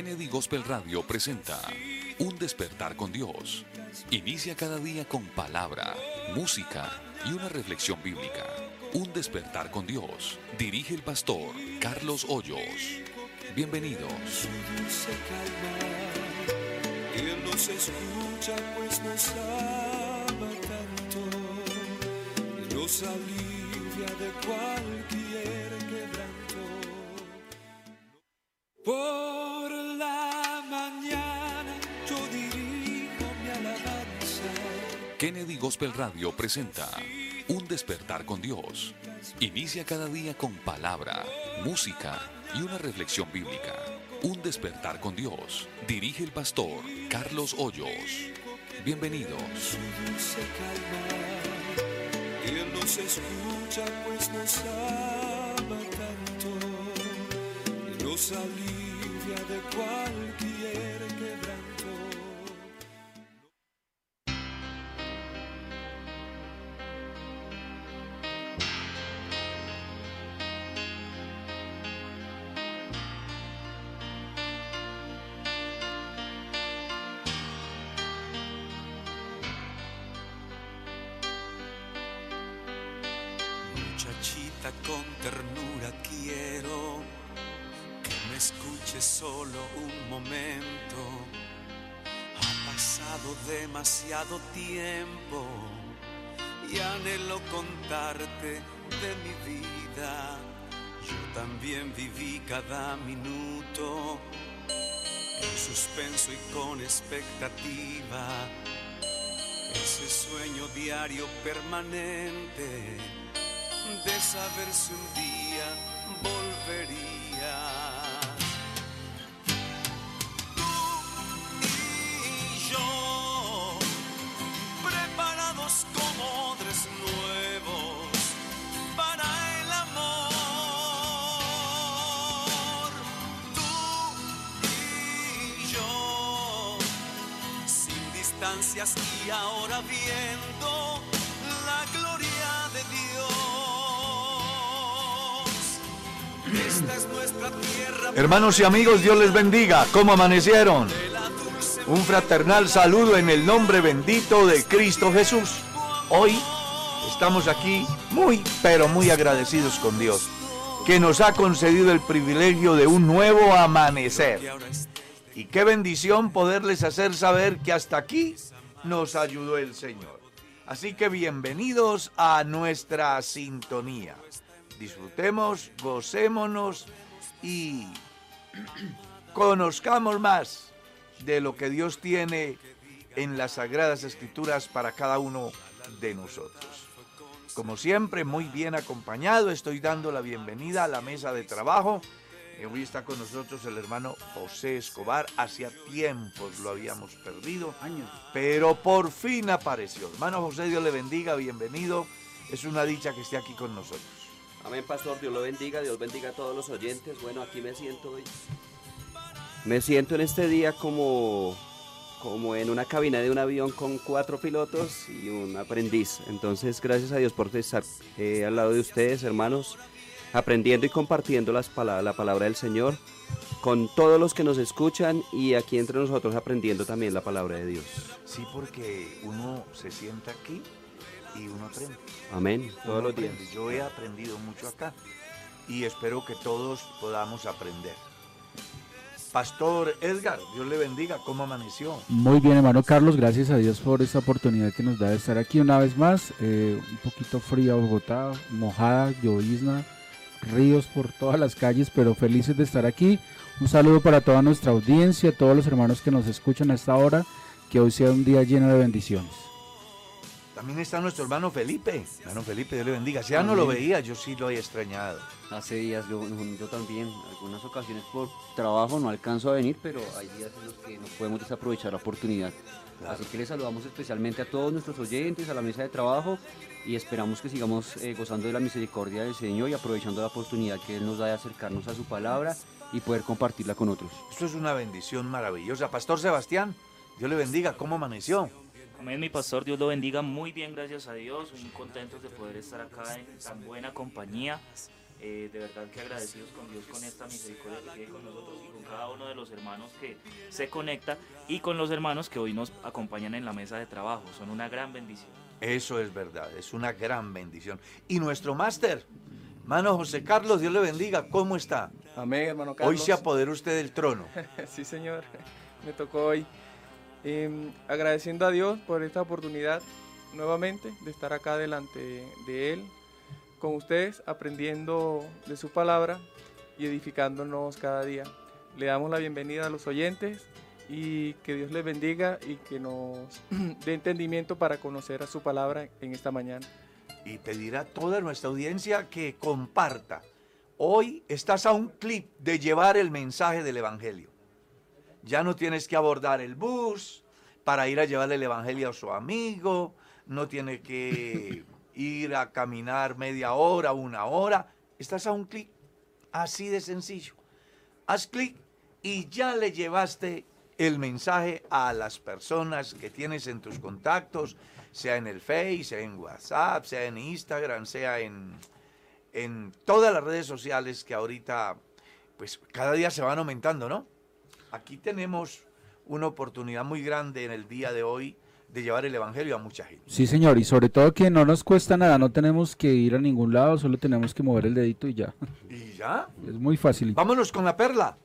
Kennedy Gospel Radio presenta Un despertar con Dios. Inicia cada día con palabra, música y una reflexión bíblica. Un despertar con Dios. Dirige el pastor Carlos Hoyos. Bienvenidos. nos pues Kennedy Gospel Radio presenta Un despertar con Dios. Inicia cada día con palabra, música y una reflexión bíblica. Un despertar con Dios. Dirige el pastor Carlos Hoyos. Bienvenidos. Él nos escucha pues nos ama tanto nos alivia de cualquier anhelo contarte de mi vida. Yo también viví cada minuto en suspenso y con expectativa. Ese sueño diario permanente de saber si un día volvería. Y ahora viendo la gloria de Dios. Esta es nuestra tierra. Hermanos y amigos, Dios les bendiga. ¿Cómo amanecieron? Un fraternal saludo en el nombre bendito de Cristo Jesús. Hoy estamos aquí muy, pero muy agradecidos con Dios, que nos ha concedido el privilegio de un nuevo amanecer. Y qué bendición poderles hacer saber que hasta aquí nos ayudó el Señor. Así que bienvenidos a nuestra sintonía. Disfrutemos, gocémonos y conozcamos más de lo que Dios tiene en las Sagradas Escrituras para cada uno de nosotros. Como siempre, muy bien acompañado, estoy dando la bienvenida a la mesa de trabajo. Eh, Hoy está con nosotros el hermano José Escobar. Hacía tiempos lo habíamos perdido, pero por fin apareció. Hermano José, Dios le bendiga, bienvenido. Es una dicha que esté aquí con nosotros. Amén, pastor. Dios lo bendiga. Dios bendiga a todos los oyentes. Bueno, aquí me siento hoy. Me siento en este día como, como en una cabina de un avión con cuatro pilotos y un aprendiz. Entonces, gracias a Dios por estar eh, al lado de ustedes, hermanos, aprendiendo y compartiendo las pala- la palabra del Señor con todos los que nos escuchan y aquí entre nosotros aprendiendo también la palabra de Dios. Sí, porque uno se sienta aquí y uno aprende. Amén. Todos Uno los días. aprende. Yo he aprendido mucho acá y espero que todos podamos aprender. Pastor Edgar, Dios le bendiga, ¿cómo amaneció? Muy bien, hermano Carlos, gracias a Dios por esta oportunidad que nos da de estar aquí una vez más. Eh, un poquito fría Bogotá, mojada, llovizna, ríos por todas las calles, pero felices de estar aquí. Un saludo para toda nuestra audiencia, todos los hermanos que nos escuchan a esta hora, que hoy sea un día lleno de bendiciones. También está nuestro hermano Felipe. Hermano Felipe, Dios le bendiga. Si ya no lo veía, yo sí lo he extrañado. Hace días yo, yo también, algunas ocasiones por trabajo no alcanzo a venir, pero hay días en los que no podemos desaprovechar la oportunidad. Así que les saludamos especialmente a todos nuestros oyentes, a la mesa de trabajo y esperamos que sigamos eh, gozando de la misericordia del Señor y aprovechando la oportunidad que Él nos da de acercarnos a su palabra y poder compartirla con otros. Esto es una bendición maravillosa. Pastor Sebastián, Dios le bendiga, ¿cómo amaneció? Amén, mi pastor, Dios lo bendiga muy bien, gracias a Dios. Muy contentos de poder estar acá en tan buena compañía. Eh, de verdad que agradecidos con Dios con esta misericordia que tiene con nosotros y con cada uno de los hermanos que se conecta y con los hermanos que hoy nos acompañan en la mesa de trabajo. Son una gran bendición. Eso es verdad, es una gran bendición. Y nuestro máster, hermano José Carlos, Dios le bendiga, ¿cómo está? Amén, hermano Carlos. Hoy se apoderó usted del trono. sí, señor, me tocó hoy. Em, agradeciendo a Dios por esta oportunidad nuevamente de estar acá delante de Él, con ustedes, aprendiendo de su palabra y edificándonos cada día. Le damos la bienvenida a los oyentes y que Dios les bendiga y que nos dé entendimiento para conocer a su palabra en esta mañana. Y pedir a toda nuestra audiencia que comparta. Hoy estás a un clip de llevar el mensaje del Evangelio. Ya no tienes que abordar el bus para ir a llevarle el Evangelio a su amigo, no tiene que ir a caminar media hora, una hora. Estás a un clic, así de sencillo. Haz clic y ya le llevaste el mensaje a las personas que tienes en tus contactos, sea en el Face, sea en WhatsApp, sea en Instagram, sea en, en todas las redes sociales que ahorita, pues cada día se van aumentando, ¿no? Aquí tenemos una oportunidad muy grande en el día de hoy de llevar el Evangelio a mucha gente. Sí, señor, y sobre todo que no nos cuesta nada, no tenemos que ir a ningún lado, solo tenemos que mover el dedito y ya. ¿Y ya? Es muy fácil. Vámonos con la perla.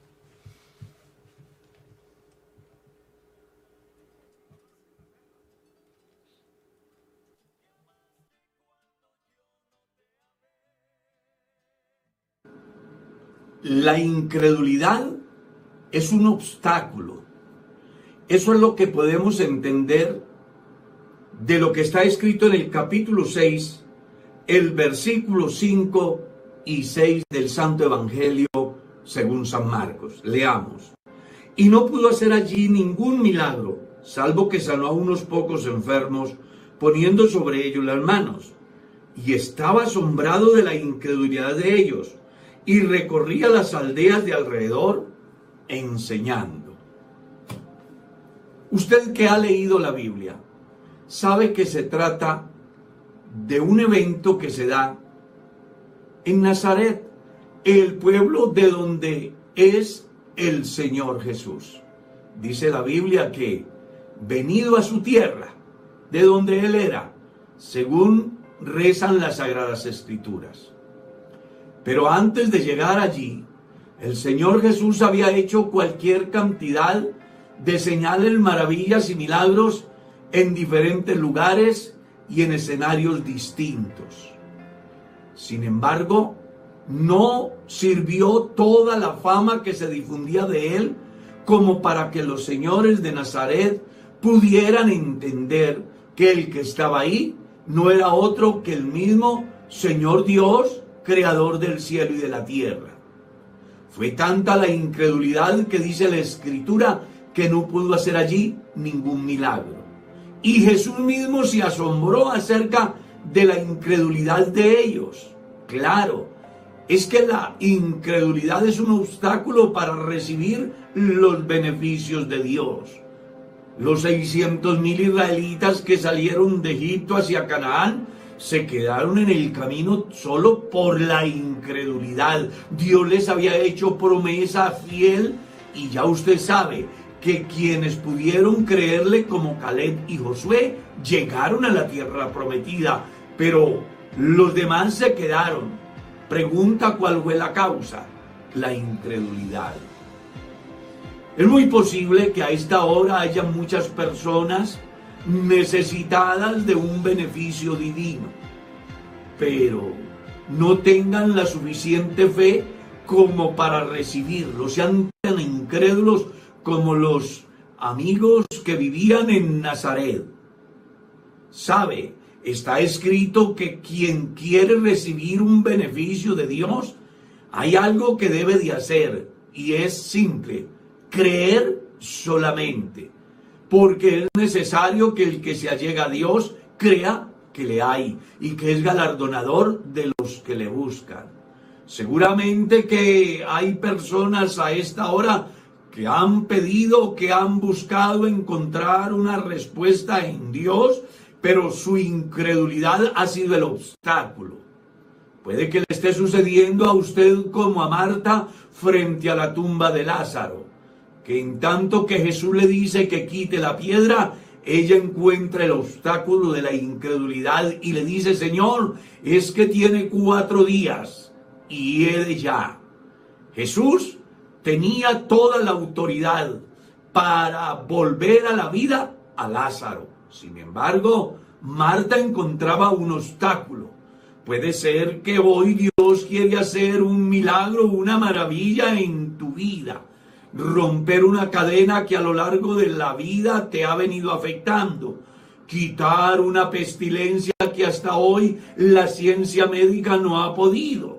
La incredulidad es un obstáculo. Eso es lo que podemos entender de lo que está escrito en el capítulo 6, el versículo 5 y 6 del Santo Evangelio según San Marcos. Leamos. Y no pudo hacer allí ningún milagro, salvo que sanó a unos pocos enfermos, poniendo sobre ellos las manos. Y estaba asombrado de la incredulidad de ellos, y recorría las aldeas de alrededor enseñando. Usted que ha leído la Biblia, sabe que se trata de un evento que se da en Nazaret, el pueblo de donde es el Señor Jesús. Dice la Biblia que venido a su tierra, de donde él era, según rezan las sagradas escrituras. Pero antes de llegar allí, el Señor Jesús había hecho cualquier cantidad de señales, maravillas y milagros en diferentes lugares y en escenarios distintos. Sin embargo, no sirvió toda la fama que se difundía de él como para que los señores de Nazaret pudieran entender que el que estaba ahí no era otro que el mismo Señor Dios, creador del cielo y de la tierra. Fue tanta la incredulidad que dice la escritura que no pudo hacer allí ningún milagro. Y Jesús mismo se asombró acerca de la incredulidad de ellos. Claro, es que la incredulidad es un obstáculo para recibir los beneficios de Dios. Los 600 mil israelitas que salieron de Egipto hacia Canaán se quedaron en el camino solo por la incredulidad. Dios les había hecho promesa fiel y ya usted sabe, que quienes pudieron creerle como Caleb y Josué llegaron a la tierra prometida, pero los demás se quedaron. Pregunta cuál fue la causa, la incredulidad. Es muy posible que a esta hora haya muchas personas necesitadas de un beneficio divino, pero no tengan la suficiente fe como para recibirlo, sean tan incrédulos como los amigos que vivían en Nazaret. Sabe, está escrito que quien quiere recibir un beneficio de Dios, hay algo que debe de hacer y es simple, creer solamente, porque es necesario que el que se allega a Dios crea que le hay y que es galardonador de los que le buscan. Seguramente que hay personas a esta hora que han pedido, que han buscado encontrar una respuesta en Dios, pero su incredulidad ha sido el obstáculo. Puede que le esté sucediendo a usted como a Marta frente a la tumba de Lázaro, que en tanto que Jesús le dice que quite la piedra, ella encuentra el obstáculo de la incredulidad y le dice, Señor, es que tiene cuatro días y he de ya. Jesús tenía toda la autoridad para volver a la vida a Lázaro. Sin embargo, Marta encontraba un obstáculo. Puede ser que hoy Dios quiere hacer un milagro, una maravilla en tu vida. Romper una cadena que a lo largo de la vida te ha venido afectando. Quitar una pestilencia que hasta hoy la ciencia médica no ha podido.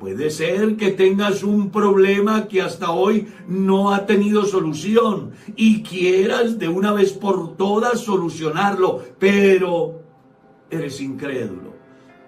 Puede ser que tengas un problema que hasta hoy no ha tenido solución y quieras de una vez por todas solucionarlo, pero eres incrédulo.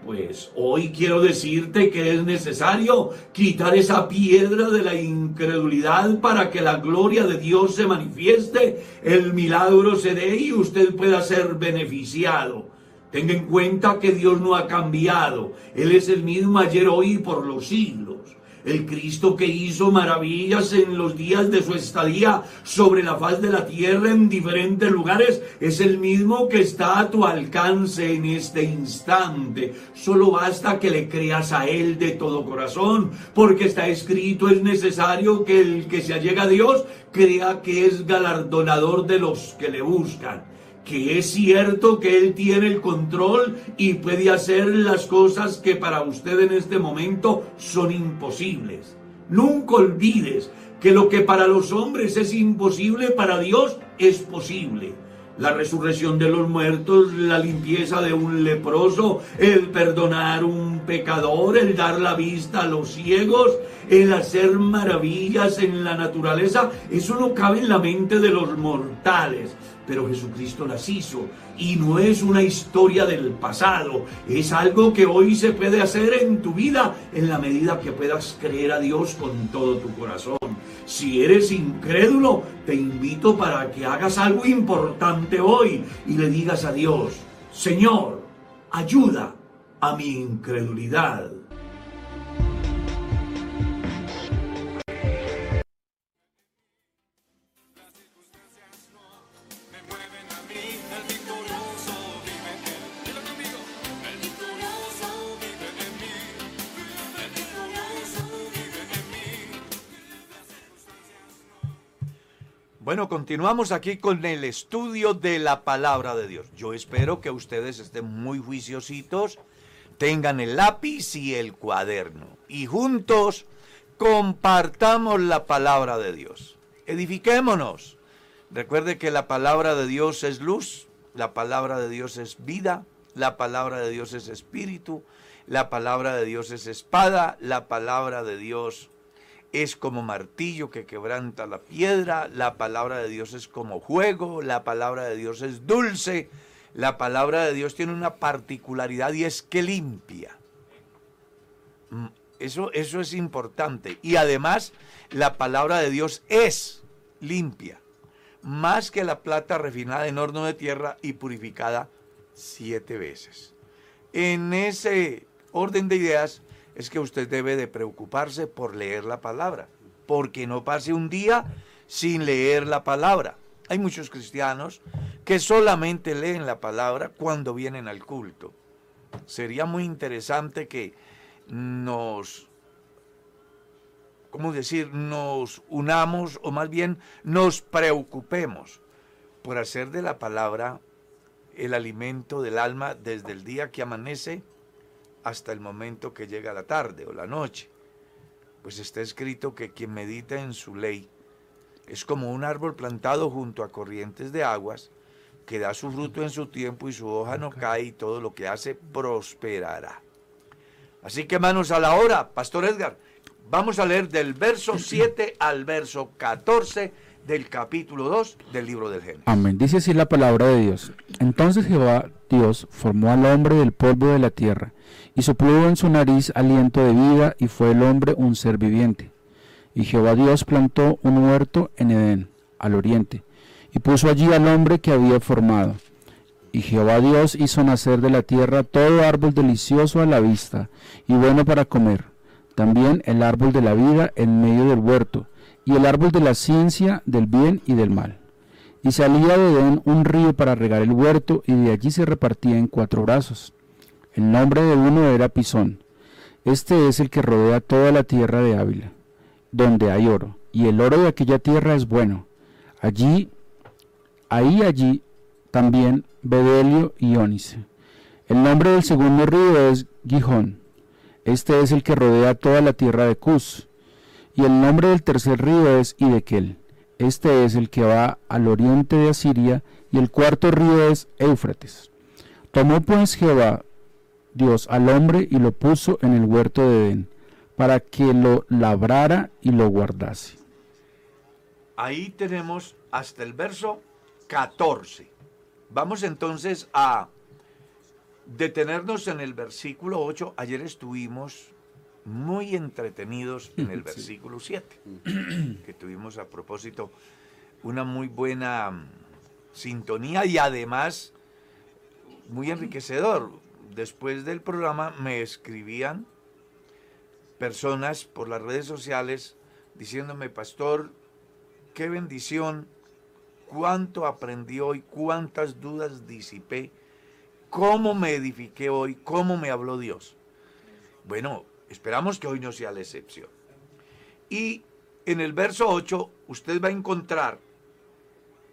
Pues hoy quiero decirte que es necesario quitar esa piedra de la incredulidad para que la gloria de Dios se manifieste, el milagro se dé y usted pueda ser beneficiado. Tenga en cuenta que Dios no ha cambiado. Él es el mismo ayer, hoy y por los siglos. El Cristo que hizo maravillas en los días de su estadía sobre la faz de la tierra en diferentes lugares es el mismo que está a tu alcance en este instante. Solo basta que le creas a Él de todo corazón, porque está escrito, es necesario que el que se allega a Dios crea que es galardonador de los que le buscan que es cierto que Él tiene el control y puede hacer las cosas que para usted en este momento son imposibles. Nunca olvides que lo que para los hombres es imposible, para Dios es posible. La resurrección de los muertos, la limpieza de un leproso, el perdonar un pecador, el dar la vista a los ciegos, el hacer maravillas en la naturaleza, eso no cabe en la mente de los mortales pero Jesucristo las hizo. Y no es una historia del pasado, es algo que hoy se puede hacer en tu vida en la medida que puedas creer a Dios con todo tu corazón. Si eres incrédulo, te invito para que hagas algo importante hoy y le digas a Dios, Señor, ayuda a mi incredulidad. Continuamos aquí con el estudio de la palabra de Dios. Yo espero que ustedes estén muy juiciositos, tengan el lápiz y el cuaderno y juntos compartamos la palabra de Dios. Edifiquémonos. Recuerde que la palabra de Dios es luz, la palabra de Dios es vida, la palabra de Dios es espíritu, la palabra de Dios es espada, la palabra de Dios es como martillo que quebranta la piedra, la palabra de Dios es como juego, la palabra de Dios es dulce, la palabra de Dios tiene una particularidad y es que limpia. Mm, eso, eso es importante. Y además, la palabra de Dios es limpia, más que la plata refinada en horno de tierra y purificada siete veces. En ese orden de ideas, es que usted debe de preocuparse por leer la palabra, porque no pase un día sin leer la palabra. Hay muchos cristianos que solamente leen la palabra cuando vienen al culto. Sería muy interesante que nos, ¿cómo decir?, nos unamos o más bien nos preocupemos por hacer de la palabra el alimento del alma desde el día que amanece hasta el momento que llega la tarde o la noche. Pues está escrito que quien medita en su ley es como un árbol plantado junto a corrientes de aguas, que da su fruto en su tiempo y su hoja no cae y todo lo que hace prosperará. Así que manos a la hora, Pastor Edgar. Vamos a leer del verso 7 al verso 14 del capítulo 2 del libro del Génesis. Amén. Dice así la palabra de Dios. Entonces Jehová Dios formó al hombre del polvo de la tierra y sopló en su nariz aliento de vida, y fue el hombre un ser viviente. Y Jehová Dios plantó un huerto en Edén, al oriente, y puso allí al hombre que había formado. Y Jehová Dios hizo nacer de la tierra todo árbol delicioso a la vista y bueno para comer, también el árbol de la vida en medio del huerto, y el árbol de la ciencia del bien y del mal. Y salía de Edén un río para regar el huerto, y de allí se repartía en cuatro brazos. El nombre de uno era Pisón. Este es el que rodea toda la tierra de Ávila, donde hay oro, y el oro de aquella tierra es bueno. Allí, ahí allí también Bedelio y Ónice. El nombre del segundo río es Gijón. Este es el que rodea toda la tierra de Cus. Y el nombre del tercer río es Idequel. Este es el que va al oriente de Asiria. Y el cuarto río es Éufrates. Tomó pues Jehová Dios al hombre y lo puso en el huerto de Edén, para que lo labrara y lo guardase. Ahí tenemos hasta el verso 14. Vamos entonces a detenernos en el versículo 8. Ayer estuvimos muy entretenidos en el versículo 7, que tuvimos a propósito una muy buena mm, sintonía y además muy enriquecedor. Después del programa me escribían personas por las redes sociales diciéndome, pastor, qué bendición, cuánto aprendí hoy, cuántas dudas disipé, cómo me edifiqué hoy, cómo me habló Dios. Bueno, esperamos que hoy no sea la excepción. Y en el verso 8 usted va a encontrar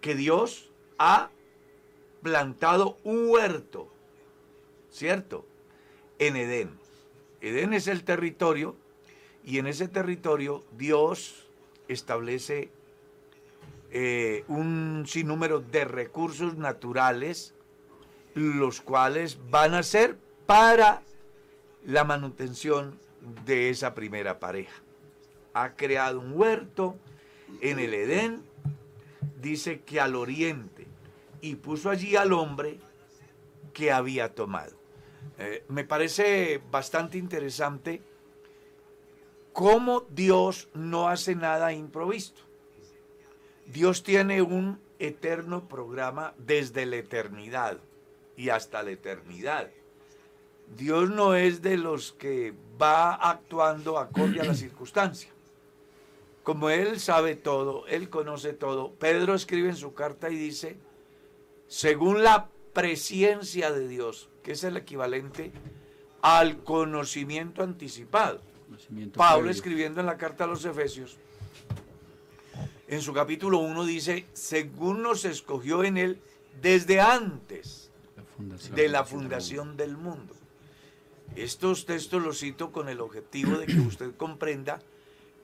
que Dios ha plantado un huerto, ¿cierto? En Edén. Edén es el territorio y en ese territorio Dios establece eh, un sinnúmero de recursos naturales, los cuales van a ser para la manutención de esa primera pareja. Ha creado un huerto en el Edén, dice que al oriente, y puso allí al hombre que había tomado. Eh, me parece bastante interesante cómo Dios no hace nada improvisto. Dios tiene un eterno programa desde la eternidad y hasta la eternidad. Dios no es de los que va actuando acorde a la circunstancia. Como Él sabe todo, Él conoce todo, Pedro escribe en su carta y dice, según la presciencia de Dios, que es el equivalente al conocimiento anticipado. Pablo escribiendo en la carta a los Efesios, en su capítulo 1 dice, según nos escogió en él desde antes de la fundación del mundo. Estos textos los cito con el objetivo de que usted comprenda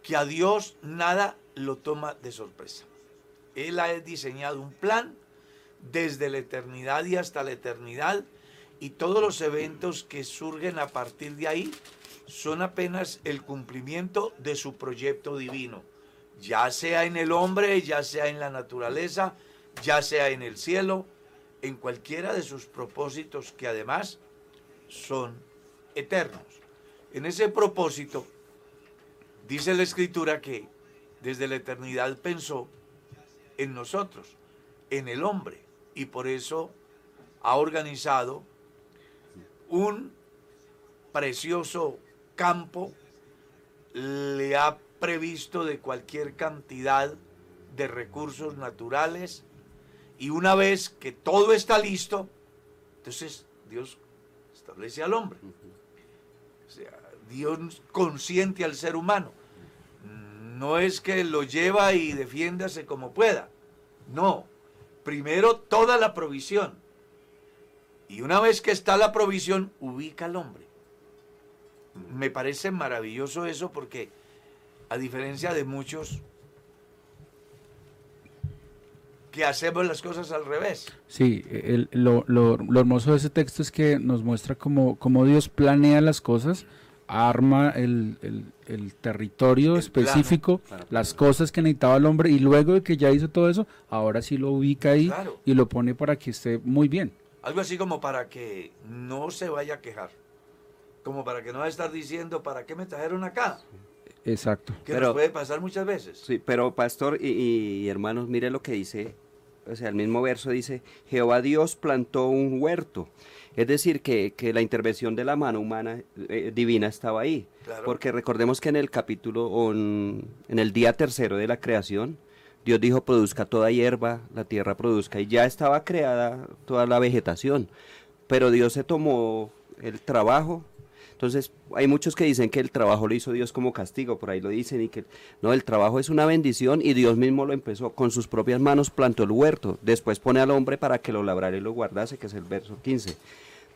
que a Dios nada lo toma de sorpresa. Él ha diseñado un plan desde la eternidad y hasta la eternidad y todos los eventos que surgen a partir de ahí son apenas el cumplimiento de su proyecto divino ya sea en el hombre, ya sea en la naturaleza, ya sea en el cielo, en cualquiera de sus propósitos que además son eternos. En ese propósito, dice la escritura que desde la eternidad pensó en nosotros, en el hombre, y por eso ha organizado un precioso campo, le ha previsto de cualquier cantidad de recursos naturales y una vez que todo está listo, entonces Dios establece al hombre. Dios consiente al ser humano. No es que lo lleva y defiéndase como pueda. No. Primero toda la provisión. Y una vez que está la provisión, ubica al hombre. Me parece maravilloso eso porque a diferencia de muchos que hacemos las cosas al revés. Sí, lo, hermoso de ese texto es que nos muestra cómo, Dios planea las cosas, arma el, territorio específico, las cosas que necesitaba el hombre y luego de que ya hizo todo eso, ahora sí lo ubica ahí y lo pone para que esté muy bien. Algo así como para que no se vaya a quejar, como para que no va a estar diciendo, ¿para qué me trajeron acá? Exacto. Que pero, puede pasar muchas veces. Sí, pero pastor y, hermanos, mire lo que dice o sea, el mismo verso dice, Jehová Dios plantó un huerto. Es decir, que, que la intervención de la mano humana eh, divina estaba ahí. Claro. Porque recordemos que en el capítulo, en el día tercero de la creación, Dios dijo, produzca toda hierba, la tierra produzca, y ya estaba creada toda la vegetación. Pero Dios se tomó el trabajo. Entonces, hay muchos que dicen que el trabajo lo hizo Dios como castigo, por ahí lo dicen, y que no, el trabajo es una bendición y Dios mismo lo empezó con sus propias manos, plantó el huerto, después pone al hombre para que lo labrara y lo guardase, que es el verso 15.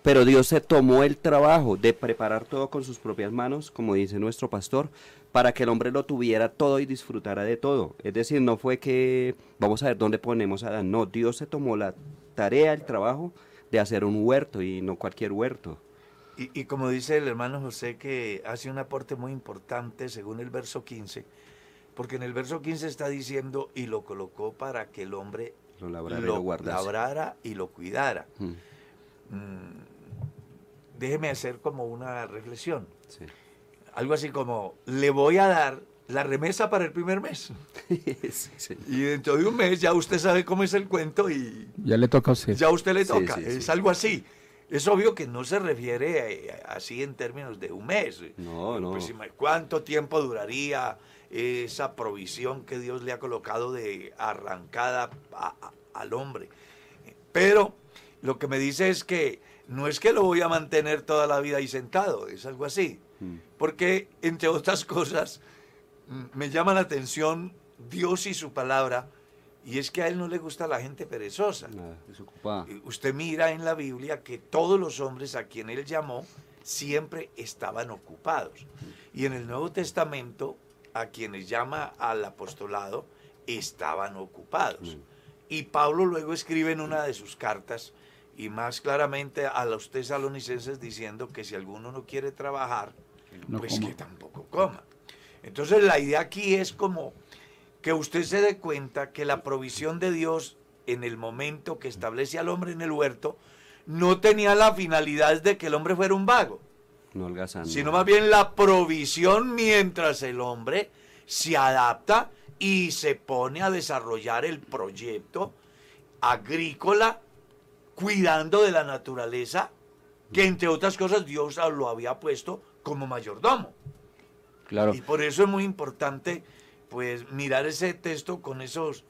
Pero Dios se tomó el trabajo de preparar todo con sus propias manos, como dice nuestro pastor, para que el hombre lo tuviera todo y disfrutara de todo. Es decir, no fue que vamos a ver dónde ponemos a Adán, no, Dios se tomó la tarea, el trabajo de hacer un huerto y no cualquier huerto. Y, y como dice el hermano José, que hace un aporte muy importante según el verso 15, porque en el verso 15 está diciendo, y lo colocó para que el hombre Lo labrara y lo lo guardase. labrara y lo cuidara. Mm, Mm, déjeme hacer como una reflexión. sí. Algo así como, le voy a dar la remesa para el primer mes. Sí, sí. Y dentro de un mes ya usted sabe cómo es el cuento y Ya le toca a usted. ya a usted le toca. sí, es sí. algo así. Es obvio que no se refiere eh, así en términos de un mes. No, no. Pues, ¿Cuánto tiempo duraría esa provisión que Dios le ha colocado de arrancada a- a- al hombre? Pero lo que me dice es que no es que lo voy a mantener toda la vida ahí sentado, es algo así. Mm. Porque, entre otras cosas, me llama la atención Dios y su palabra, y es que a él no le gusta la gente perezosa. Nada. Desocupada. Usted mira en la Biblia que todos los hombres a quien él llamó siempre estaban ocupados. Y en el Nuevo Testamento, a quienes llama al apostolado, estaban ocupados. Mm. Y Pablo luego escribe en una de sus cartas, y más claramente a los tesalonicenses diciendo que si alguno no quiere trabajar, No pues coma. que tampoco coma. Entonces la idea aquí es como que usted se dé cuenta que la provisión de Dios en el momento que establece al hombre en el huerto no tenía la finalidad de que el hombre fuera un vago, No sino más bien la provisión mientras el hombre se adapta y se pone a desarrollar el proyecto agrícola cuidando de la naturaleza que entre otras cosas Dios lo había puesto como mayordomo. Claro, Y por eso es muy importante pues mirar ese texto con esos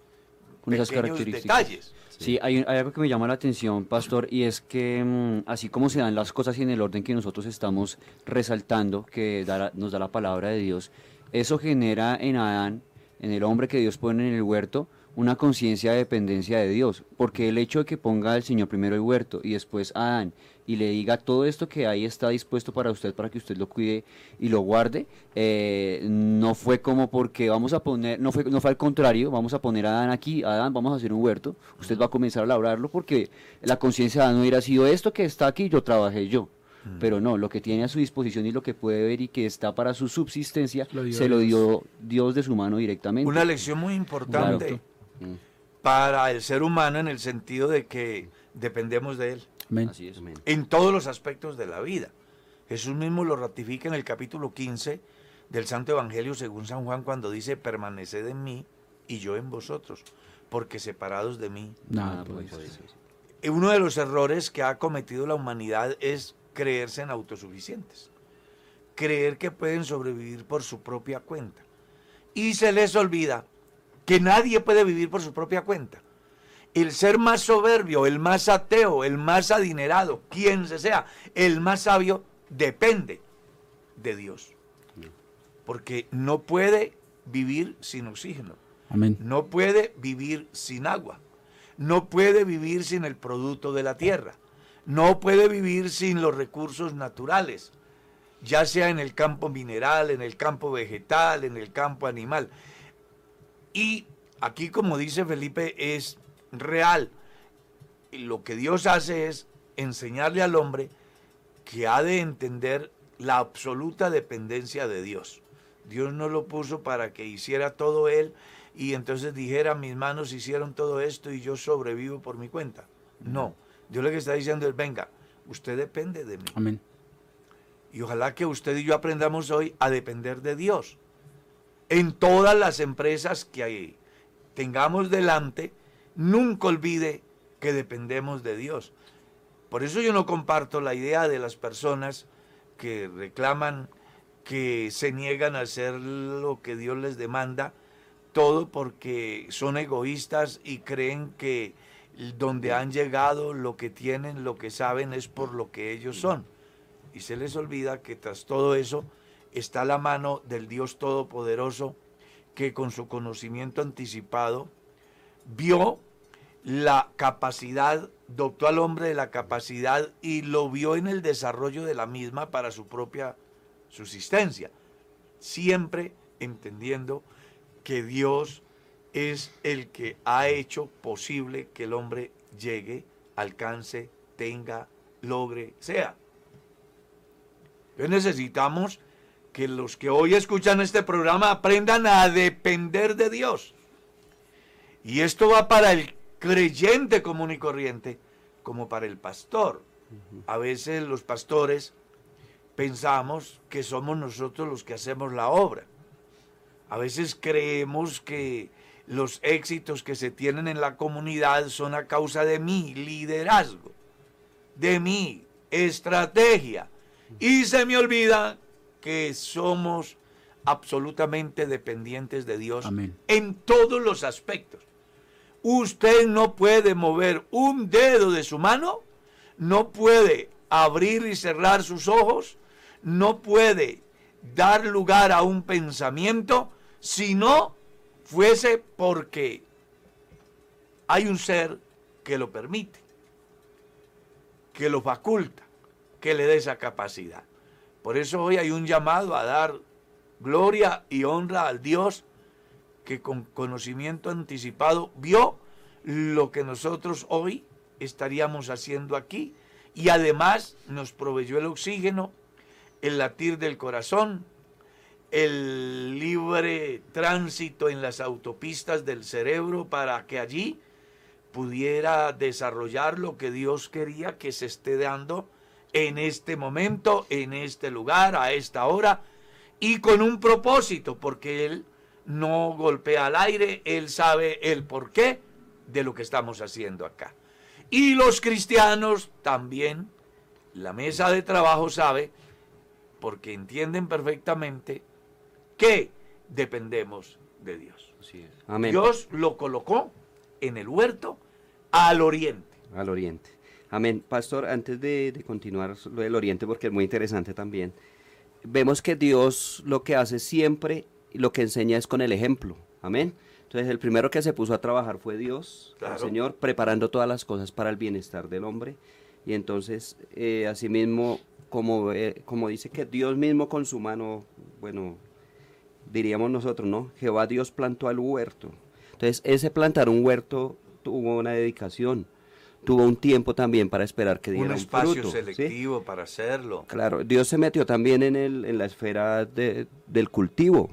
con esas características. detalles. Sí, hay, hay algo que me llama la atención, pastor, y es que mm, así como se dan las cosas y en el orden que nosotros estamos resaltando, que da nos da la palabra de Dios, eso genera en Adán, en el hombre que Dios pone en el huerto, una conciencia de dependencia de Dios, porque el hecho de que ponga al Señor primero el huerto y después Adán y le diga todo esto que ahí está dispuesto para usted, para que usted lo cuide y lo guarde, eh, no fue como porque vamos a poner, no fue, no fue al contrario, vamos a poner a Adán aquí, Adán, vamos a hacer un huerto, usted va a comenzar a labrarlo porque la conciencia de Adán no hubiera sido esto que está aquí, yo trabajé yo. Pero no, lo que tiene a su disposición y lo que puede ver y que está para su subsistencia, Lo se lo dio Dios de su mano directamente. Una lección muy importante Claro. para el ser humano en el sentido de que dependemos de él Amén. Así es. Amén. en todos los aspectos de la vida. Jesús mismo lo ratifica en el capítulo 15 del Santo Evangelio según San Juan cuando dice, permaneced en mí y yo en vosotros, porque separados de mí. Nada, Ah, pues. pues, Eh, Uno de los errores que ha cometido la humanidad es creerse en autosuficientes, creer que pueden sobrevivir por su propia cuenta. Y se les olvida que nadie puede vivir por su propia cuenta. El ser más soberbio, el más ateo, el más adinerado, quien se sea, el más sabio, depende de Dios. Porque no puede vivir sin oxígeno. Amén. No puede vivir sin agua. No puede vivir sin el producto de la tierra. No puede vivir sin los recursos naturales, ya sea en el campo mineral, en el campo vegetal, en el campo animal. Y aquí, como dice Felipe, es real. Y lo que Dios hace es enseñarle al hombre que ha de entender la absoluta dependencia de Dios. Dios no lo puso para que hiciera todo él y entonces dijera, mis manos hicieron todo esto y yo sobrevivo por mi cuenta. No, Dios lo que está diciendo es, venga, usted depende de mí. Amén. Y ojalá que usted y yo aprendamos hoy a depender de Dios. En todas las empresas que hay- tengamos delante, nunca olvide que dependemos de Dios. Por eso yo no comparto la idea de las personas que reclaman que se niegan a hacer lo que Dios les demanda, todo porque son egoístas y creen que donde han llegado, lo que tienen, lo que saben es por lo que ellos son. Y se les olvida que tras todo eso está la mano del Dios Todopoderoso que con su conocimiento anticipado vio la capacidad, dotó al hombre de la capacidad y lo vio en el desarrollo de la misma para su propia subsistencia, siempre entendiendo que Dios es el que ha hecho posible que el hombre llegue, alcance, tenga, logre, sea. Entonces necesitamos que los que hoy escuchan este programa aprendan a depender de Dios. Y esto va para el creyente común y corriente, como para el pastor. A veces los pastores pensamos que somos nosotros los que hacemos la obra. A veces creemos que los éxitos que se tienen en la comunidad son a causa de mi liderazgo, de mi estrategia. Y se me olvida que somos absolutamente dependientes de Dios Amén. en todos los aspectos. Usted no puede mover un dedo de su mano, no puede abrir y cerrar sus ojos, no puede dar lugar a un pensamiento si no fuese porque hay un ser que lo permite, que lo faculta, que le dé esa capacidad. Por eso hoy hay un llamado a dar gloria y honra al Dios que con conocimiento anticipado vio lo que nosotros hoy estaríamos haciendo aquí. Y además nos proveyó el oxígeno, el latir del corazón, el libre tránsito en las autopistas del cerebro para que allí pudiera desarrollar lo que Dios quería que se esté dando en este momento, en este lugar, a esta hora, y con un propósito, porque Él no golpea al aire, Él sabe el porqué de lo que estamos haciendo acá. Y los cristianos también, la mesa de trabajo sabe, porque entienden perfectamente que dependemos de Dios. Así es. Amén. Dios lo colocó en el huerto al oriente. Al oriente. Amén. Pastor, antes de, de continuar lo del oriente, porque es muy interesante también, vemos que Dios lo que hace siempre, lo que enseña es con el ejemplo. Amén. Entonces el primero que se puso a trabajar fue Dios, Claro. el Señor, preparando todas las cosas para el bienestar del hombre. Y entonces, eh, asimismo, como, eh, como dice que Dios mismo con su mano, bueno, diríamos nosotros, ¿no? Jehová Dios plantó el huerto. Entonces, ese plantar un huerto tuvo una dedicación, tuvo un tiempo también para esperar que diera Un un, espacio fruto, ¿sí? selectivo para hacerlo. Claro, Dios se metió también en, el, en la esfera de- del cultivo,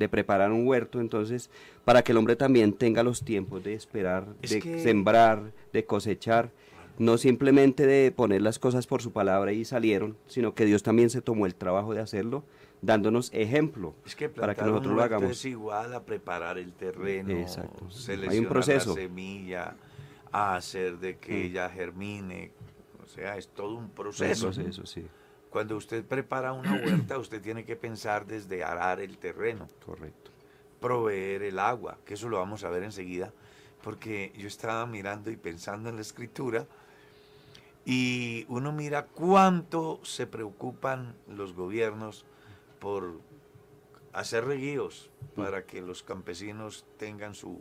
de preparar un huerto, entonces, para que el hombre también tenga los tiempos de esperar, Es de que- sembrar, de cosechar, no simplemente de poner las cosas por su palabra y salieron, sino que Dios también se tomó el trabajo de hacerlo, dándonos ejemplo Es que para que nosotros un lo hagamos. es igual a preparar el terreno, Exacto. Hay un seleccionar proceso. la semilla, a hacer de que Mm. ella germine. O sea, es todo un proceso. proceso, sí, Cuando usted prepara una huerta, usted tiene que pensar desde arar el terreno, correcto. proveer el agua, que eso lo vamos a ver enseguida, porque yo estaba mirando y pensando en la escritura y uno mira cuánto se preocupan los gobiernos por hacer reguíos para que los campesinos tengan su,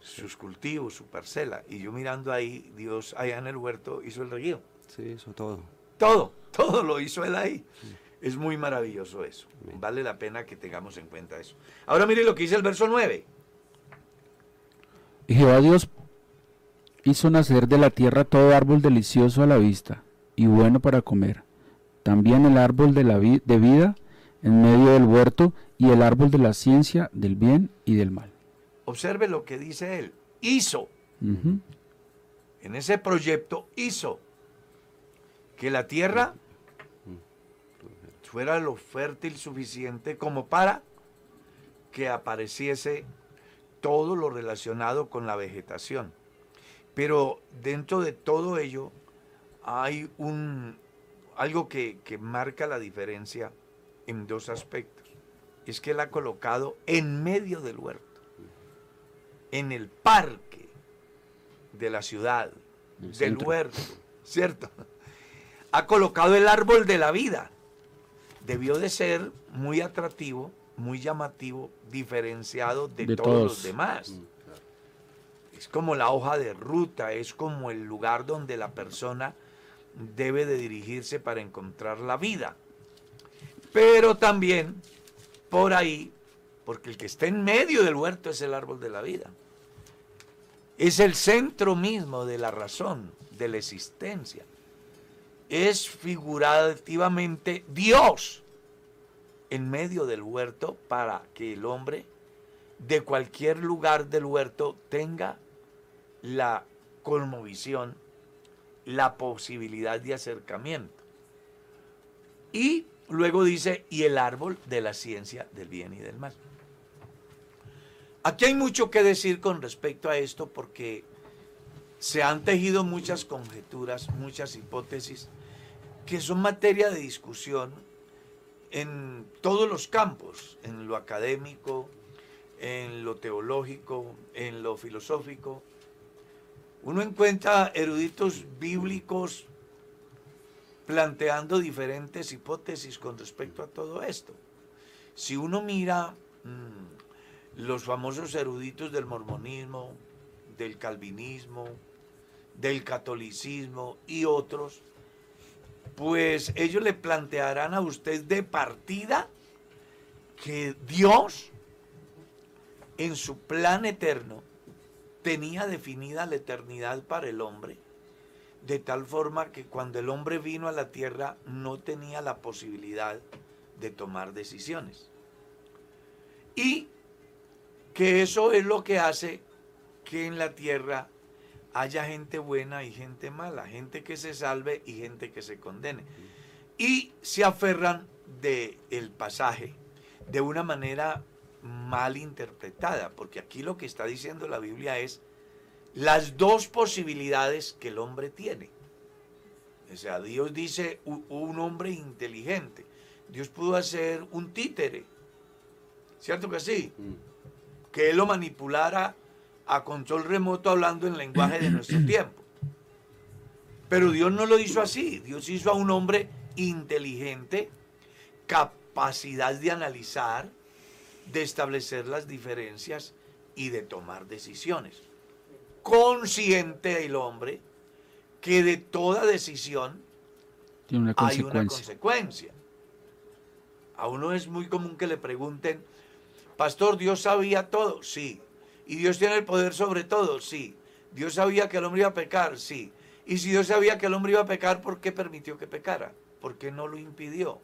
sus cultivos, su parcela. Y yo mirando ahí, Dios allá en el huerto hizo el reguío. Sí, eso todo. Todo, todo lo hizo él ahí. Es muy maravilloso eso. Vale la pena que tengamos en cuenta eso. Ahora mire lo que dice el verso 9. Y Jehová Dios hizo nacer de la tierra todo árbol delicioso a la vista y bueno para comer. También el árbol de la vi- de vida en medio del huerto y el árbol de la ciencia del bien y del mal. Observe lo que dice él. Hizo, en ese proyecto hizo que la tierra fuera lo fértil suficiente como para que apareciese todo lo relacionado con la vegetación. Pero dentro de todo ello hay un, algo que, que marca la diferencia en dos aspectos. Es que él ha colocado en medio del huerto, en el parque de la ciudad, El del huerto, ¿cierto? Ha colocado el árbol de la vida. Debió de ser muy atractivo, muy llamativo, diferenciado de, De todos, todos. los demás. Es como la hoja de ruta, es como el lugar donde la persona debe de dirigirse para encontrar la vida. Pero también por ahí, porque el que está en medio del huerto es el árbol de la vida. Es el centro mismo de la razón, de la existencia. Es figurativamente Dios en medio del huerto para que el hombre de cualquier lugar del huerto tenga la cosmovisión, la posibilidad de acercamiento. Y luego dice, y el árbol de la ciencia del bien y del mal. Aquí hay mucho que decir con respecto a esto porque se han tejido muchas conjeturas, muchas hipótesis, que son materia de discusión en todos los campos, en lo académico, en lo teológico, en lo filosófico. Uno encuentra eruditos bíblicos planteando diferentes hipótesis con respecto a todo esto. Si uno mira mm, los famosos eruditos del mormonismo, del calvinismo, del catolicismo y otros, pues ellos le plantearán a usted de partida que Dios en su plan eterno tenía definida la eternidad para el hombre, de tal forma que cuando el hombre vino a la tierra no tenía la posibilidad de tomar decisiones. Y que eso es lo que hace que en la tierra haya gente buena y gente mala, gente que se salve y gente que se condene. Y se aferran del el pasaje de una manera mal interpretada, porque aquí lo que está diciendo la Biblia es las dos posibilidades que el hombre tiene. O sea, Dios dice un hombre inteligente. Dios pudo hacer un títere, ¿cierto que sí? Que él lo manipulara a control remoto hablando en lenguaje de nuestro tiempo. Pero Dios no lo hizo así. Dios hizo a un hombre inteligente, capacidad de analizar, de establecer las diferencias y de tomar decisiones. Consciente el hombre que de toda decisión Tiene una hay una consecuencia. consecuencia. A uno es muy común que le pregunten, Pastor, ¿Dios sabía todo? Sí. ¿Y Dios tiene el poder sobre todo? Sí. ¿Dios sabía que el hombre iba a pecar? Sí. Y si Dios sabía que el hombre iba a pecar, ¿por qué permitió que pecara? ¿Por qué no lo impidió?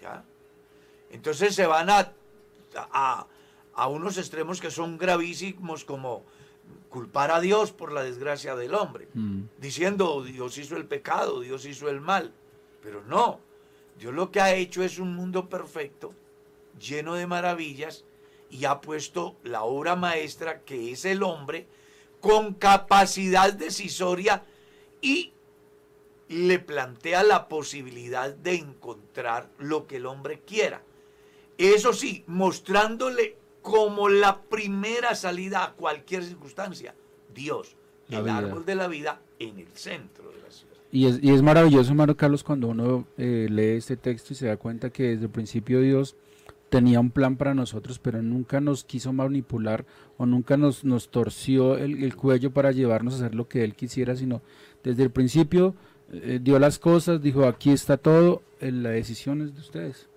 ¿Ya? Entonces se van a, a, a unos extremos que son gravísimos como culpar a Dios por la desgracia del hombre Mm. diciendo Dios hizo el pecado, Dios hizo el mal. Pero no, Dios lo que ha hecho es un mundo perfecto, lleno de maravillas, y ha puesto la obra maestra que es el hombre con capacidad decisoria y le plantea la posibilidad de encontrar lo que el hombre quiera. Eso sí, mostrándole como la primera salida a cualquier circunstancia, Dios, La el vida. árbol de la vida en el centro de la ciudad. Y es, y es maravilloso, hermano Carlos, cuando uno eh, lee este texto y se da cuenta que desde el principio Dios tenía un plan para nosotros, pero nunca nos quiso manipular o nunca nos, nos torció el, el cuello para llevarnos a hacer lo que Él quisiera, sino desde el principio eh, dio las cosas, dijo, aquí está todo, eh, la decisión es de ustedes.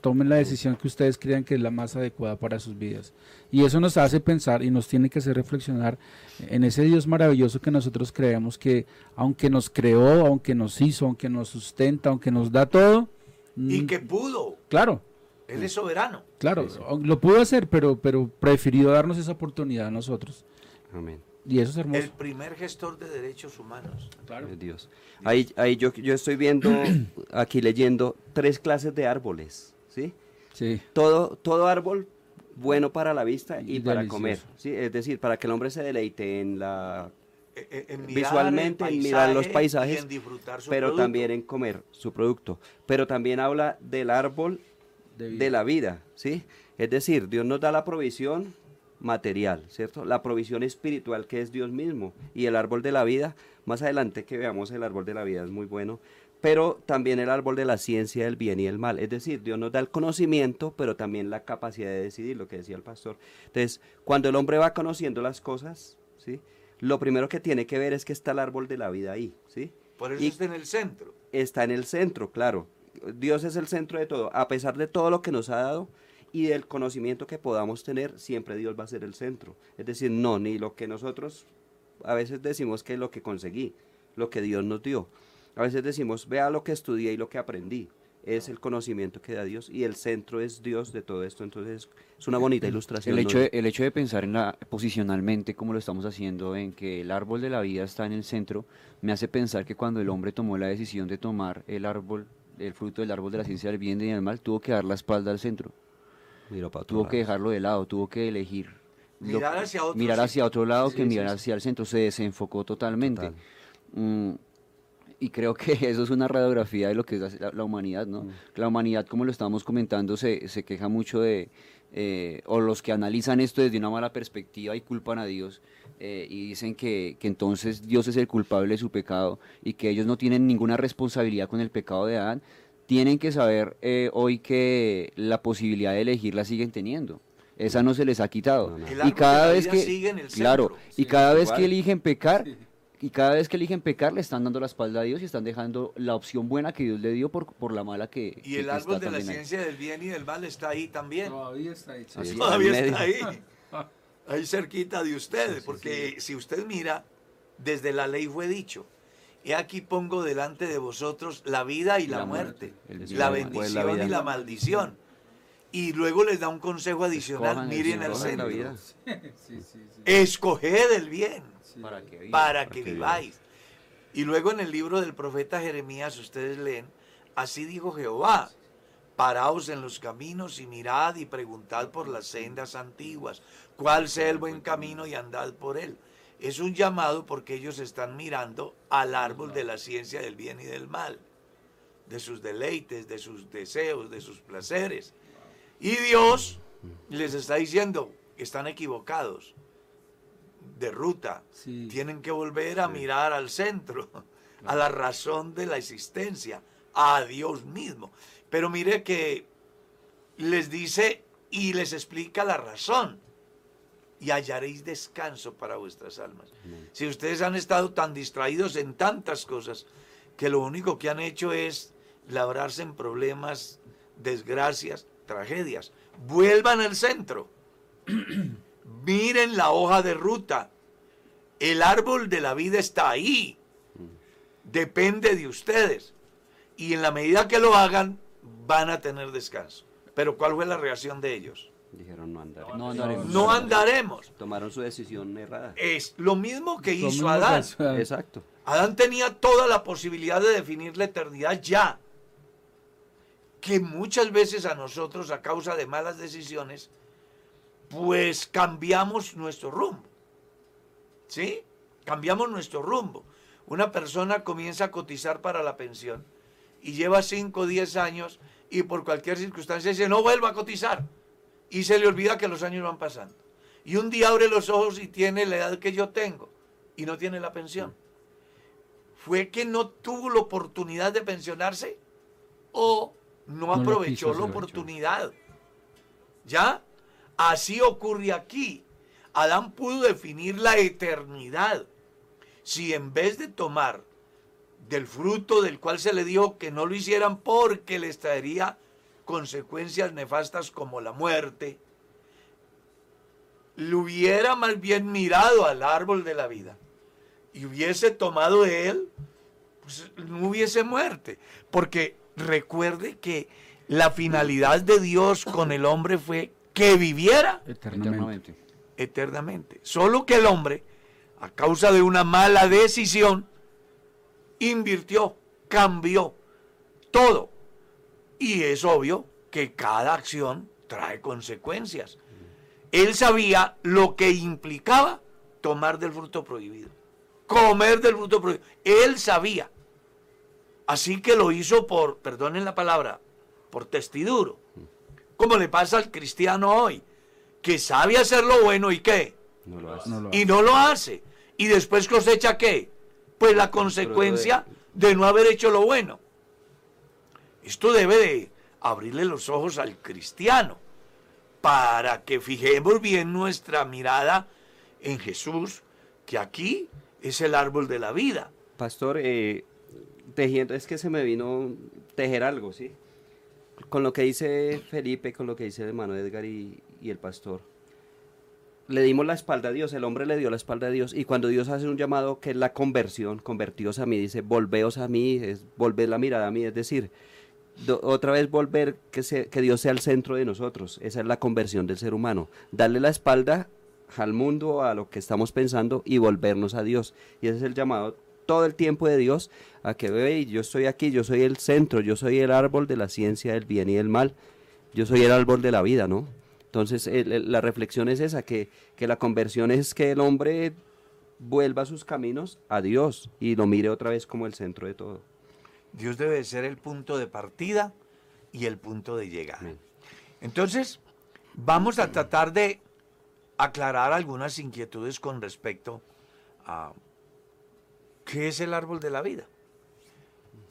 Tomen la decisión que ustedes crean que es la más adecuada para sus vidas. Y eso nos hace pensar y nos tiene que hacer reflexionar en ese Dios maravilloso que nosotros creemos que aunque nos creó, aunque nos hizo, aunque nos sustenta, aunque nos da todo, Y que pudo, claro, Él es soberano. claro, lo pudo hacer, pero pero prefirió darnos esa oportunidad a nosotros. Amén. Y eso es hermoso. El primer gestor de derechos humanos. Gloria a Dios. Ahí, ahí yo, yo estoy viendo, aquí leyendo, tres clases de árboles, ¿sí? Sí. Todo, todo árbol bueno para la vista y, Y para delicioso. comer. ¿sí? Es decir, para que el hombre se deleite en la Eh, eh, en mirar visualmente, en mirar los paisajes, en disfrutar su pero producto. también en comer su producto. Pero también habla del árbol De vida. de la vida, ¿sí? Es decir, Dios nos da la provisión material, ¿cierto? La provisión espiritual que es Dios mismo y el árbol de la vida, más adelante que veamos el árbol de la vida es muy bueno, pero también el árbol de la ciencia del bien y el mal, es decir, Dios nos da el conocimiento, pero también la capacidad de decidir, lo que decía el pastor. Entonces, cuando el hombre va conociendo las cosas, ¿sí? Lo primero que tiene que ver es que está el árbol de la vida ahí, ¿sí? Por eso y- está en el centro. está en el centro, claro. Dios es el centro de todo. A pesar de todo lo que nos ha dado y del conocimiento que podamos tener, siempre Dios va a ser el centro. Es decir, no, ni lo que nosotros a veces decimos que es lo que conseguí, lo que Dios nos dio. A veces decimos, vea lo que estudié y lo que aprendí. Es el conocimiento que da Dios y el centro es Dios de todo esto. Entonces es una bonita ilustración. El ¿no? hecho, de, el hecho de pensar en la, posicionalmente, como lo estamos haciendo, en que el árbol de la vida está en el centro, me hace pensar que cuando el hombre tomó la decisión de tomar el árbol, el fruto del árbol de la ciencia del bien y del mal, tuvo que dar la espalda al centro, tuvo que dejarlo de lado, tuvo que elegir. lo- Mirar hacia otro mirar hacia otro lado Sí, que sí, mirar sí. hacia el centro, se desenfocó totalmente. Total. Mm, y creo que eso es una radiografía de lo que es la, la humanidad, ¿no? La humanidad, como lo estábamos comentando, se, se queja mucho de, eh, o los que analizan esto desde una mala perspectiva y culpan a Dios, eh, y dicen que, que entonces Dios es el culpable de su pecado y que ellos no tienen ninguna responsabilidad con el pecado de Adán, tienen que saber eh, hoy que la posibilidad de elegir la siguen teniendo. Esa no se les ha quitado. No, no. El Y cada vez que, claro, y cada vez que eligen pecar, y cada vez que eligen pecar le están dando la espalda a Dios y están dejando la opción buena que Dios le dio por, por la mala que, Y que- el que árbol está de la ahí. ciencia del bien y del mal está ahí también. Todavía está ahí. Sí. Todavía está ahí. Ahí cerquita de ustedes. porque si usted mira, desde la ley fue dicho. Y aquí pongo delante de vosotros la vida y la, La muerte, el la el bendición la vida. y la maldición. Y luego les da un consejo adicional. Escojan el Miren la centro. vida. Sí, sí, sí. Escoged el bien Para que vivan. para para que que viváis. Y luego en el libro del profeta Jeremías ustedes leen, así dijo Jehová, paraos en los caminos y mirad y preguntad por las sendas antiguas, cuál sea el buen camino y andad por él. Es un llamado porque ellos están mirando al árbol de la ciencia del bien y del mal, de sus deleites, de sus deseos, de sus placeres. Y Dios les está diciendo, están equivocados de ruta, Sí. tienen que volver a mirar al centro, a la razón de la existencia, a Dios mismo. Pero mire que les dice y les explica la razón. Y hallaréis descanso para vuestras almas. Si ustedes han estado tan distraídos en tantas cosas que lo único que han hecho es labrarse en problemas, desgracias, tragedias, vuelvan al centro. Miren la hoja de ruta. El árbol de la vida está ahí. Depende de ustedes. Y en la medida que lo hagan, van a tener descanso. Pero ¿cuál fue la reacción de ellos? Dijeron no andar. No andaremos. No andaremos. Tomaron su decisión errada. Es lo mismo que Lo hizo mismo que Adán. hizo Adán. Exacto. Adán tenía toda la posibilidad de definir la eternidad ya. Que muchas veces a nosotros, a causa de malas decisiones, pues cambiamos nuestro rumbo. ¿Sí? Cambiamos nuestro rumbo. Una persona comienza a cotizar para la pensión y lleva 5 o 10 años y por cualquier circunstancia dice, no vuelva a cotizar. Y se le olvida que los años van pasando. Y un día abre los ojos y tiene la edad que yo tengo y no tiene la pensión. ¿Fue que no tuvo la oportunidad de pensionarse o no aprovechó quiso la oportunidad? ¿Ya? Así ocurre aquí. Adán pudo definir la eternidad. Si en vez de tomar del fruto del cual se le dijo que no lo hicieran porque les traería consecuencias nefastas como la muerte, le hubiera más bien mirado al árbol de la vida y hubiese tomado de él, pues no hubiese muerte. Porque recuerde que la finalidad de Dios con el hombre fue que viviera Eternamente. Eternamente. eternamente. Solo que el hombre, a causa de una mala decisión, invirtió, cambió todo. Y es obvio que cada acción trae consecuencias. él sabía lo que implicaba tomar del fruto prohibido, comer del fruto prohibido. Él sabía. Así que lo hizo por, perdonen la palabra, por testiduro. Como le pasa al cristiano hoy, que sabe hacer lo bueno y qué. No lo hace. No lo Y no lo hace. Y después cosecha qué? Pues la consecuencia de no haber hecho lo bueno. Esto debe de abrirle los ojos al cristiano para que fijemos bien nuestra mirada en Jesús, que aquí es el árbol de la vida. Pastor, eh, tejiendo, es que se me vino tejer algo, ¿sí? Con lo que dice Felipe, con lo que dice el hermano Edgar y, y el pastor. Le dimos la espalda a Dios, el hombre le dio la espalda a Dios, y cuando Dios hace un llamado que es la conversión, convertíos a mí, dice, volveos a mí, es volver la mirada a mí, es decir, otra vez volver que, se- que Dios sea el centro de nosotros, esa es la conversión del ser humano, darle la espalda al mundo, a lo que estamos pensando y volvernos a Dios, y ese es el llamado todo el tiempo de Dios a que ve, yo estoy aquí, yo soy el centro, yo soy el árbol de la ciencia del bien y del mal, yo soy el árbol de la vida, ¿no? Entonces el- el- la reflexión es esa, que, que la conversión es que el hombre vuelva a sus caminos a Dios y lo mire otra vez como el centro de todo. Dios debe ser el punto de partida y el punto de llegada. Entonces, vamos a tratar de aclarar algunas inquietudes con respecto a qué es el árbol de la vida.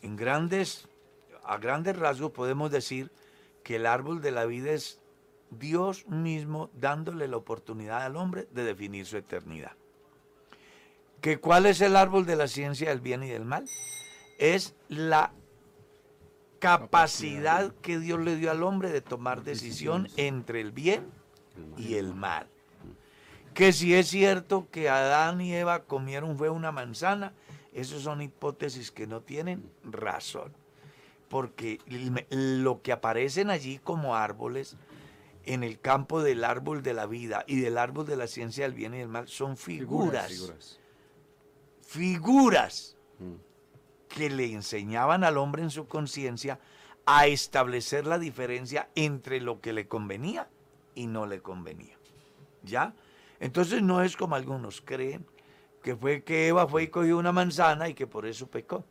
En grandes, a grandes rasgos podemos decir que el árbol de la vida es Dios mismo dándole la oportunidad al hombre de definir su eternidad. ¿Que ¿Cuál es el árbol de la ciencia del bien y del mal? Es la capacidad que Dios le dio al hombre de tomar decisión entre el bien y el mal. Que si es cierto que Adán y Eva comieron fue una manzana, esas son hipótesis que no tienen razón. Porque lo que aparecen allí como árboles en el campo del árbol de la vida y del árbol de la ciencia del bien y del mal son figuras. Figuras que le enseñaban al hombre en su conciencia a establecer la diferencia entre lo que le convenía y no le convenía. ¿Ya? Entonces no es como algunos creen, que fue que Eva fue y cogió una manzana y que por eso pecó.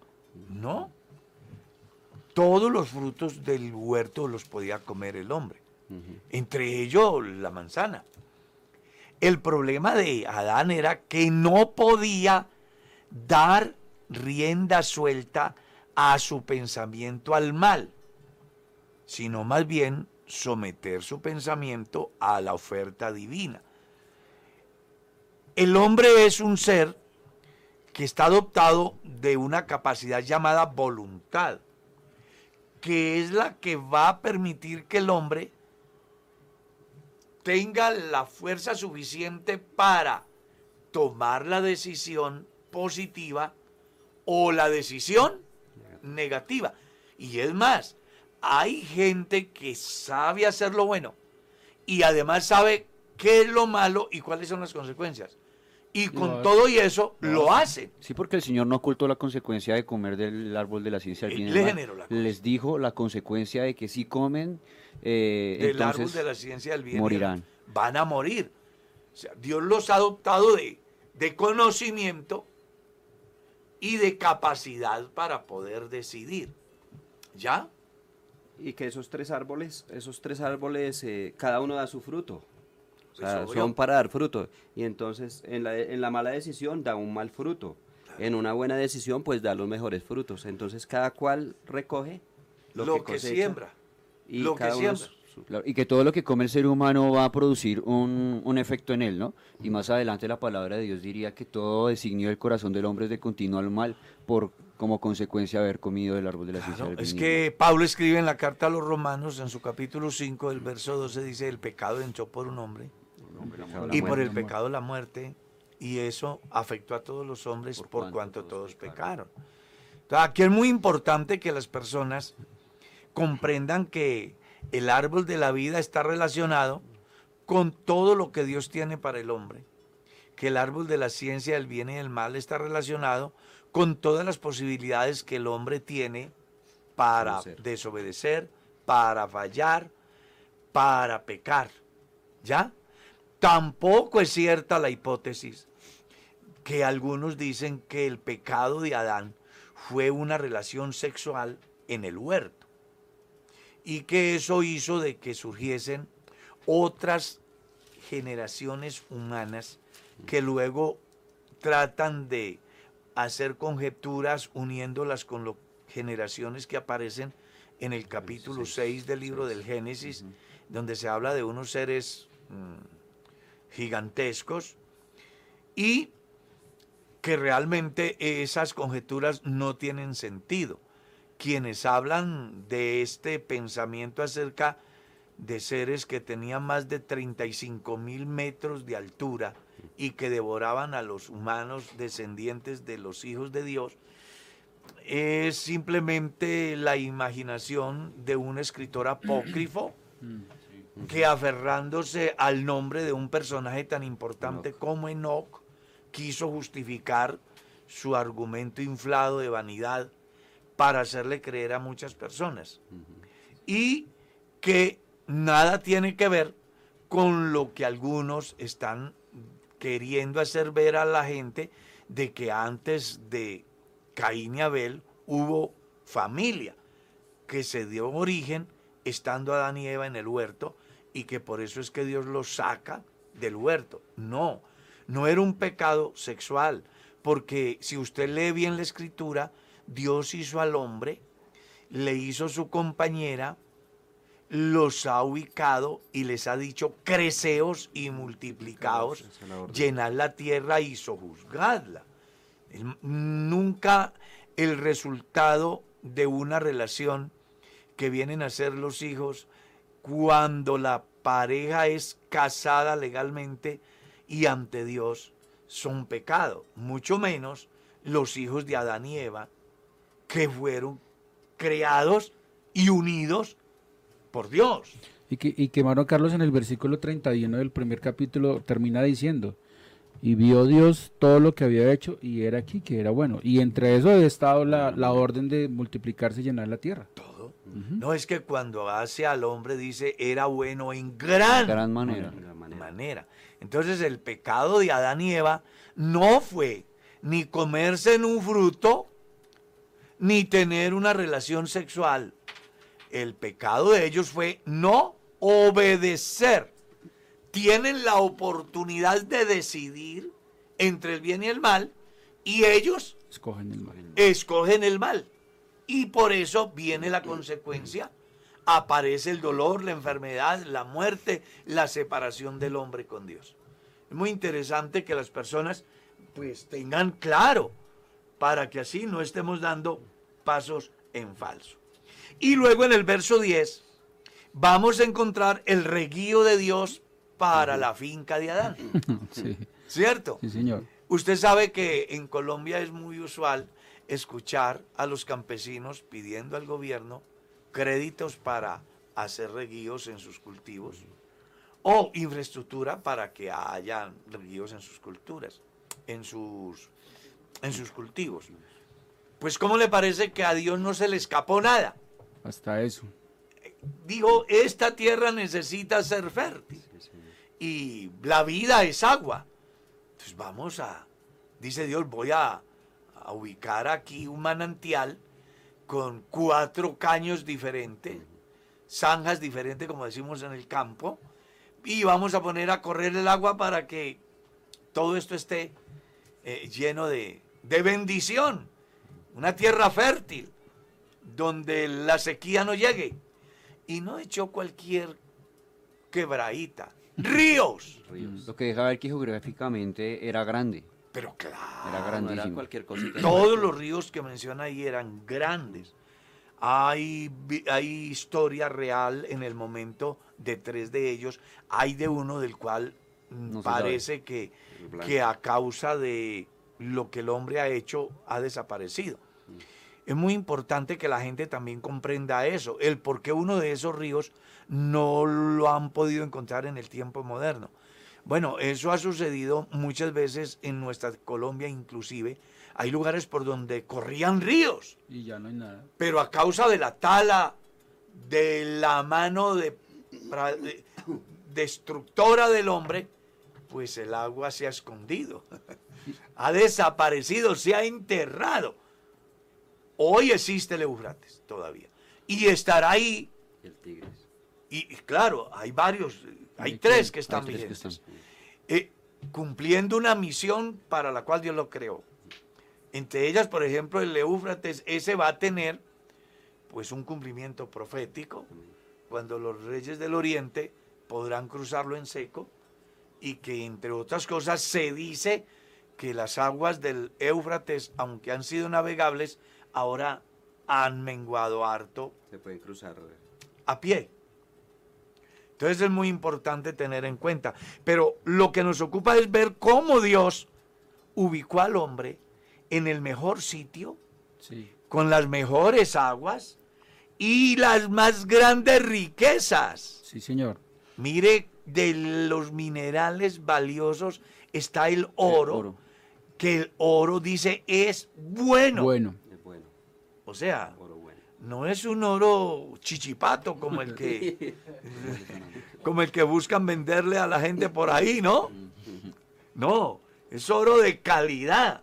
No. Todos los frutos del huerto los podía comer el hombre. Entre ellos la manzana. El problema de Adán era que no podía dar rienda suelta a su pensamiento al mal, sino más bien someter su pensamiento a la oferta divina. El hombre es un ser que está adoptado de una capacidad llamada voluntad, que es la que va a permitir que el hombre tenga la fuerza suficiente para tomar la decisión positiva o la decisión negativa. Y es más, hay gente que sabe hacer lo bueno y además sabe qué es lo malo y cuáles son las consecuencias. Y con No, todo y eso lo hacen. Sí, porque el Señor no ocultó la consecuencia de comer del árbol de la ciencia del Él bien le generó la Les dijo la consecuencia de que si comen, eh, Del entonces árbol de la ciencia del bien. morirán. Van a morir. O sea, Dios los ha adoptado de, de conocimiento y de capacidad para poder decidir. ¿Ya? Y que esos tres árboles, esos tres árboles, eh, cada uno da su fruto. Sea, Pues obvio. son para dar fruto. Y entonces en la, en la mala decisión da un mal fruto. En una buena decisión pues da los mejores frutos. Entonces cada cual recoge lo, Lo, que, que, siembra. y lo que cada uno siembra. Claro, y que todo lo que come el ser humano va a producir un, un efecto en él, ¿no? Y más adelante la palabra de Dios diría que todo designio del corazón del hombre es de continuo al mal por como consecuencia de haber comido del árbol de la ciencia Claro, del es del que Pablo escribe en la carta a los romanos, en su capítulo 5, el verso 12, dice, el pecado entró por un hombre. Y por el pecado la muerte, y eso afectó a todos los hombres por, Por cuanto, cuanto todos todos pecaron. Entonces, aquí es muy importante que las personas comprendan que el árbol de la vida está relacionado con todo lo que Dios tiene para el hombre, que el árbol de la ciencia del bien y del mal está relacionado con todas las posibilidades que el hombre tiene para Conocer. desobedecer, para fallar, para pecar. ¿Ya? Tampoco es cierta la hipótesis que algunos dicen que el pecado de Adán fue una relación sexual en el huerto y que eso hizo de que surgiesen otras generaciones humanas que luego tratan de hacer conjeturas uniéndolas con las generaciones que aparecen en el capítulo 6 del libro del Génesis, donde se habla de unos seres mm, gigantescos y que realmente esas conjeturas no tienen sentido. Quienes hablan de este pensamiento acerca de seres que tenían más de 35 mil metros de altura y que devoraban a los humanos descendientes de los hijos de Dios, es simplemente la imaginación de un escritor apócrifo que aferrándose al nombre de un personaje tan importante como Enoch, quiso justificar su argumento inflado de vanidad para hacerle creer a muchas personas. Y que nada tiene que ver con lo que algunos están queriendo hacer ver a la gente de que antes de Caín y Abel hubo familia que se dio origen estando Adán y Eva en el huerto y que por eso es que Dios los saca del huerto. No, no era un pecado sexual, porque si usted lee bien la escritura, Dios hizo al hombre, le hizo su compañera, los ha ubicado y les ha dicho, creceos y multiplicaos, llenad la tierra y sojuzgadla. Nunca el resultado de una relación que vienen a ser los hijos cuando la pareja es casada legalmente y ante Dios son pecado, mucho menos los hijos de Adán y Eva que fueron creados y unidos por Dios. Y que, y que hermano Carlos en el versículo 31 del primer capítulo termina diciendo, y vio Dios todo lo que había hecho y era aquí que era bueno. Y entre eso había estado la, la orden de multiplicarse y llenar la tierra. No es que cuando hace al hombre dice era bueno en gran, Gran manera. manera. Entonces el pecado de Adán y Eva no fue ni comerse en un fruto, ni tener una relación sexual. El pecado de ellos fue no obedecer. Tienen la oportunidad de decidir entre el bien y el mal y ellos Escogen el mal. escogen el mal. Y por eso viene la consecuencia. Aparece el dolor, la enfermedad, la muerte, la separación del hombre con Dios. Es muy interesante que las personas pues tengan claro para que así no estemos dando pasos en falso. Y luego en el verso 10 vamos a encontrar el reguío de Dios para la finca de Adán. Sí, ¿Cierto? sí, señor. Usted sabe que en Colombia es muy usual escuchar a los campesinos pidiendo al gobierno créditos para hacer reguíos en sus cultivos o infraestructura para que haya reguíos en sus culturas, en sus, en sus cultivos. Pues ¿cómo le parece que a Dios no se le escapó nada? Hasta eso. Dijo, esta tierra necesita ser fértil y la vida es agua. Entonces vamos a, dice Dios, voy a, a ubicar aquí un manantial con cuatro caños diferentes, zanjas diferentes, como decimos en el campo, y vamos a poner a correr el agua para que todo esto esté eh, lleno de, de bendición. Una tierra fértil, donde la sequía no llegue. Y no echó cualquier quebradita. Ríos. Lo que deja ver que geográficamente era grande. Pero claro. Era No era grandísimo. cualquier cosita. Todos los ríos que menciona ahí eran grandes. Hay, hay historia real en el momento de tres de ellos. Hay de uno del cual mm, No parece que, que a causa de lo que el hombre ha hecho ha desaparecido. Es muy importante que la gente también comprenda eso, el por qué uno de esos ríos no lo han podido encontrar en el tiempo moderno. Bueno, eso ha sucedido muchas veces en nuestra Colombia inclusive. Hay lugares por donde corrían ríos, Y ya no hay nada. pero a causa de la tala, de la mano de, destructora del hombre, pues el agua se ha escondido, ha desaparecido, se ha enterrado. Hoy existe el Eufrates todavía. Y estará ahí. El Tigris. Y y claro, hay varios, hay tres que- están que vigentes. están. Eh, cumpliendo una misión para la cual Dios lo creó. Entre ellas, por ejemplo, el Éufrates, ese va a tener pues un cumplimiento profético cuando los reyes del oriente podrán cruzarlo en seco y que entre otras cosas se dice que las aguas del Éufrates, aunque han sido navegables, ahora han menguado harto Se pueden cruzar. a pie. Entonces es muy importante tener en cuenta. Pero lo que nos ocupa es ver cómo Dios ubicó al hombre en el mejor sitio, Sí. con las mejores aguas y las más grandes riquezas. Sí, señor. Mire, de los minerales valiosos está el oro, oro. que el oro dice es bueno. Bueno. Es bueno. O sea, Oro. No es un oro chichipato como el que como el que buscan venderle a la gente por ahí, ¿no? No, es oro de calidad.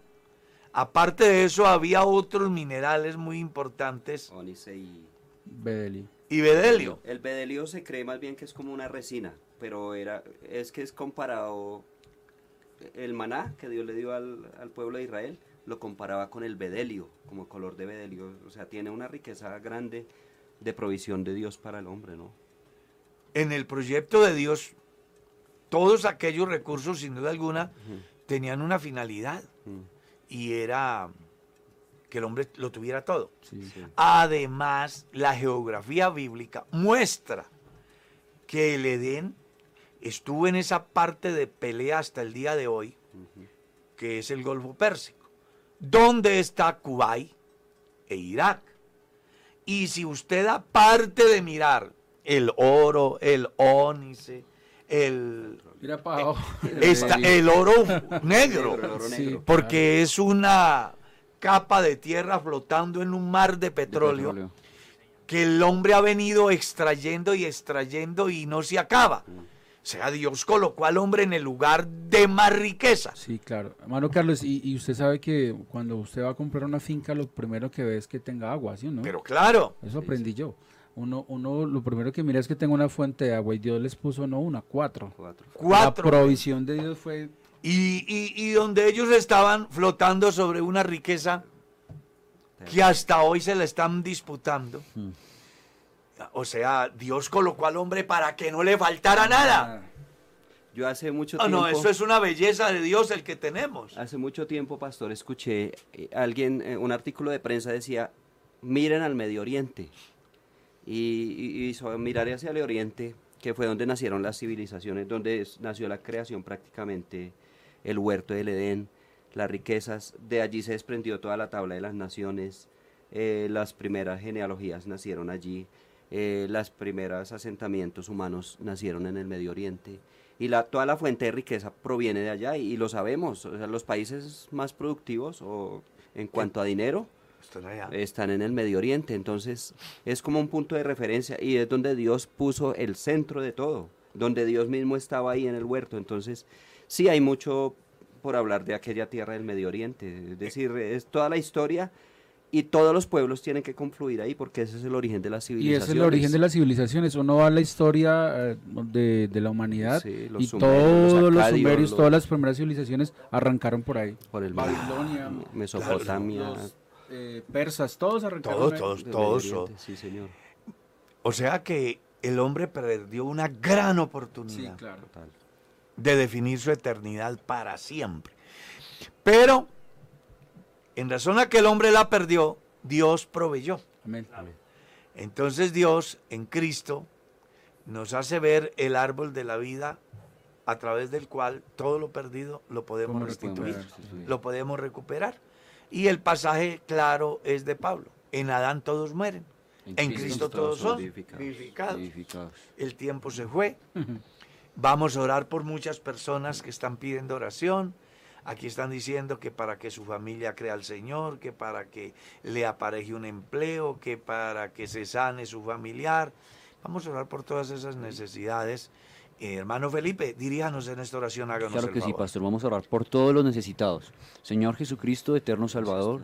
Aparte de eso, había otros minerales muy importantes Ónice y... Bedeli. y bedelio. El bedelio se cree más bien que es como una resina, pero era es que es comparado el maná que Dios le dio al, al pueblo de Israel, lo comparaba con el bedelio, como color de bedelio, o sea, tiene una riqueza grande de provisión de Dios para el hombre, ¿no? En el proyecto de Dios, todos aquellos recursos, sin duda alguna, tenían una finalidad Mm, y era que el hombre lo tuviera todo. Sí. sí. Además, la geografía bíblica muestra que el Edén estuvo en esa parte de pelea hasta el día de hoy, que es el Golfo Pérsico, donde está Kuwait e Irak. Y si usted aparte de mirar el oro, el ónice, el, Mira para abajo. está el oro negro, El oro Sí. negro. porque es una capa de tierra flotando en un mar de petróleo, petróleo. que el hombre ha venido extrayendo y extrayendo y no se acaba. O sea, Dios colocó al hombre en el lugar de más riqueza. Sí, claro. Hermano Carlos, y, y usted sabe que cuando usted va a comprar una finca, lo primero que ve es que tenga agua, ¿sí o no? Pero claro, Eso aprendí yo. Uno, uno, lo primero que mira es que tenga una fuente de agua y Dios les puso no una, cuatro. Cuatro. cuatro. La provisión de Dios fue Y, y- y donde ellos estaban flotando sobre una riqueza que hasta hoy se la están disputando. Mm. O sea, Dios colocó al hombre para que no le faltara nada. Yo hace mucho No, tiempo... no, eso es una belleza de Dios el que tenemos. Hace mucho tiempo, pastor, escuché eh, alguien, eh, un artículo de prensa decía, miren al Medio Oriente. Y, y- mirar hacia el Oriente, que fue donde nacieron las civilizaciones, donde es- nació la creación prácticamente, el huerto del Edén, las riquezas, de allí se desprendió toda la tabla de las naciones, eh, las primeras genealogías nacieron allí, eh, las primeras asentamientos humanos nacieron en el Medio Oriente y la, toda la fuente de riqueza proviene de allá y, y lo sabemos, o sea, los países más productivos o en cuanto a dinero Están allá. están en el Medio Oriente, entonces es como un punto de referencia y es donde Dios puso el centro de todo, donde Dios mismo estaba ahí en el huerto, entonces sí hay mucho por hablar de aquella tierra del Medio Oriente, es decir, es toda la historia y todos los pueblos tienen que confluir ahí porque ese es el origen de las Y civilizaciones. ese es el origen de las civilizaciones. Uno va a la historia eh, de, de la humanidad Sí, los y sumerios, todos los sumerios, los- todas las primeras civilizaciones arrancaron por ahí. por el Babilonia, Mesopotamia, los, eh, persas, todos arrancaron Todos, ahí. todos, todos. Sí señor, O sea que el hombre perdió una gran Sí, oportunidad claro. total. de definir su eternidad para siempre. Pero, en razón a que el hombre la perdió, Dios proveyó. Amén. Entonces Dios en Cristo nos hace ver el árbol de la vida a través del cual todo lo perdido lo podemos restituir, lo podemos recuperar. Y el pasaje claro es de Pablo. En Adán todos mueren, en Cristo todos son vivificados. vivificados. Vivificados. El tiempo se fue. Vamos a orar por muchas personas que están pidiendo oración. Aquí están diciendo que para que su familia crea al Señor, que para que le apareje un empleo, que para que se sane su familiar. Vamos a orar por todas esas necesidades Eh, hermano Felipe, diríjanos en esta oración, háganos Claro el que sí, pastor. Vamos a orar por todos los necesitados. Señor Jesucristo, eterno Salvador,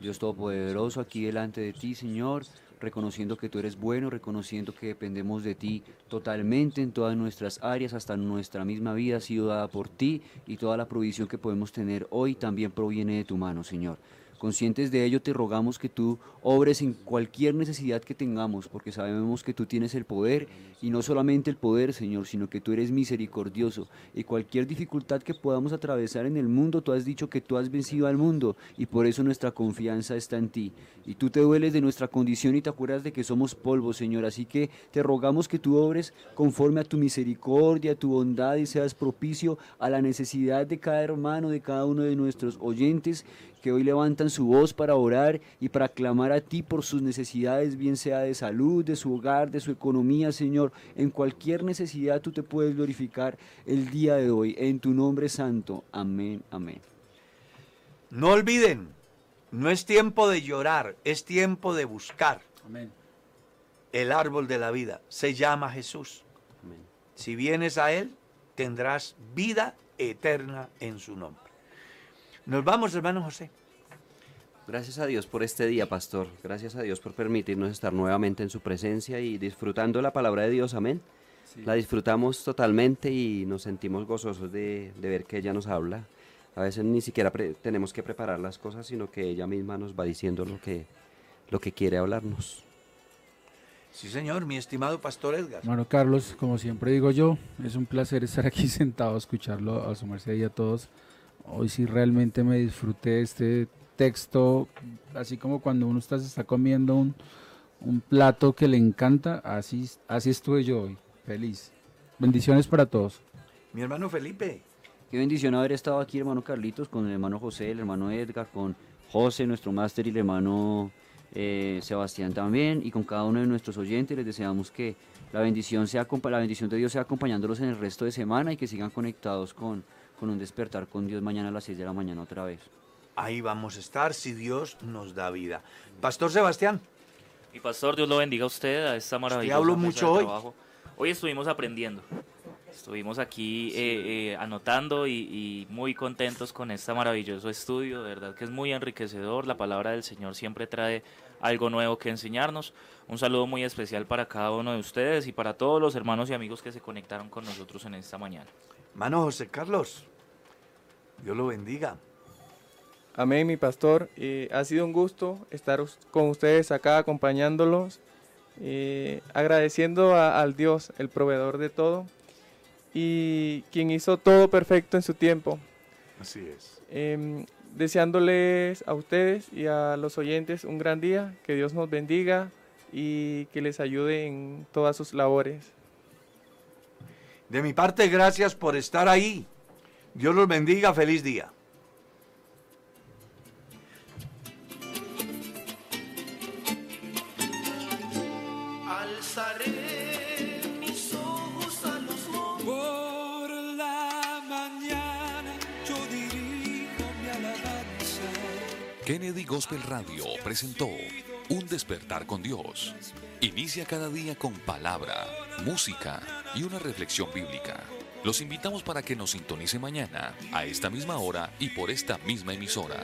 Dios Todopoderoso, aquí delante de ti, Señor, reconociendo que tú eres bueno, reconociendo que dependemos de ti totalmente en todas nuestras áreas, hasta nuestra misma vida ha sido dada por ti y toda la provisión que podemos tener hoy también proviene de tu mano, Señor. Conscientes de ello, te rogamos que tú obres en cualquier necesidad que tengamos, porque sabemos que tú tienes el poder, y no solamente el poder, Señor, sino que tú eres misericordioso, y cualquier dificultad que podamos atravesar en el mundo, tú has dicho que tú has vencido al mundo, y por eso nuestra confianza está en ti. Y tú te dueles de nuestra condición y te acuerdas de que somos polvo, Señor, así que te rogamos que tú obres conforme a tu misericordia, a tu bondad, y seas propicio a la necesidad de cada hermano, de cada uno de nuestros oyentes, que hoy levantan su voz para orar y para clamar a ti por sus necesidades, bien sea de salud, de su hogar, de su economía, Señor. En cualquier necesidad tú te puedes glorificar el día de hoy. En tu nombre santo. Amén, amén. No olviden, no es tiempo de llorar, es tiempo de buscar Amén. el árbol de la vida. Se llama Jesús. Amén. Si vienes a Él, tendrás vida eterna en su nombre. Nos vamos, hermano José. Gracias a Dios por este día, pastor. Gracias a Dios por permitirnos estar nuevamente en su presencia y disfrutando la palabra de Dios. Amén. La disfrutamos totalmente y nos sentimos gozosos de, de ver que ella nos habla. A veces ni siquiera tenemos que preparar las cosas, sino que ella misma nos va diciendo lo que, lo que quiere hablarnos. Sí, señor, mi estimado pastor Edgar. Hermano Carlos, como siempre digo yo, es un placer estar aquí sentado escucharlo, a su merced y a todos. Hoy sí realmente me disfruté este texto, así como cuando uno está, se está comiendo un, un plato que le encanta, así, así estuve yo hoy, feliz. Bendiciones para todos. Mi hermano Felipe. Qué bendición haber estado aquí, hermano Carlitos, con el hermano José, el hermano Edgar, con José, nuestro máster, y el hermano eh, Sebastián también, y con cada uno de nuestros oyentes. Les deseamos que la bendición, sea, la bendición de Dios sea acompañándolos en el resto de semana y que sigan conectados con, con un despertar con Dios mañana a las 6 de la mañana otra vez. Ahí vamos a estar si Dios nos da vida. Pastor Sebastián, Y pastor, Dios lo bendiga a usted, a esta maravillosa habló mesa mucho de hoy. trabajo. Hoy estuvimos aprendiendo. Estuvimos aquí eh, eh, anotando y, y muy contentos con este maravilloso estudio. De verdad que es muy enriquecedor. La palabra del Señor siempre trae algo nuevo que enseñarnos. Un saludo muy especial para cada uno de ustedes y para todos los hermanos y amigos que se conectaron con nosotros en esta mañana. hermano José Carlos. Dios lo bendiga. Amén, mi pastor. Eh, ha sido un gusto estar con ustedes acá acompañándolos, eh, agradeciendo a- al Dios, el proveedor de todo, y quien hizo todo perfecto en su tiempo. Así es. Em, deseándoles a ustedes y a los oyentes un gran día, que Dios nos bendiga y que les ayude en todas sus labores. De mi parte, gracias por estar ahí. Dios los bendiga. Feliz día. Alzaré mis ojos a los montes. Por la mañana yo dirijo mi alabanza. Kennedy Gospel Radio presentó Un despertar con Dios. Inicia cada día con palabra, música y una reflexión bíblica. Los invitamos para que nos sintonice mañana a esta misma hora y por esta misma emisora.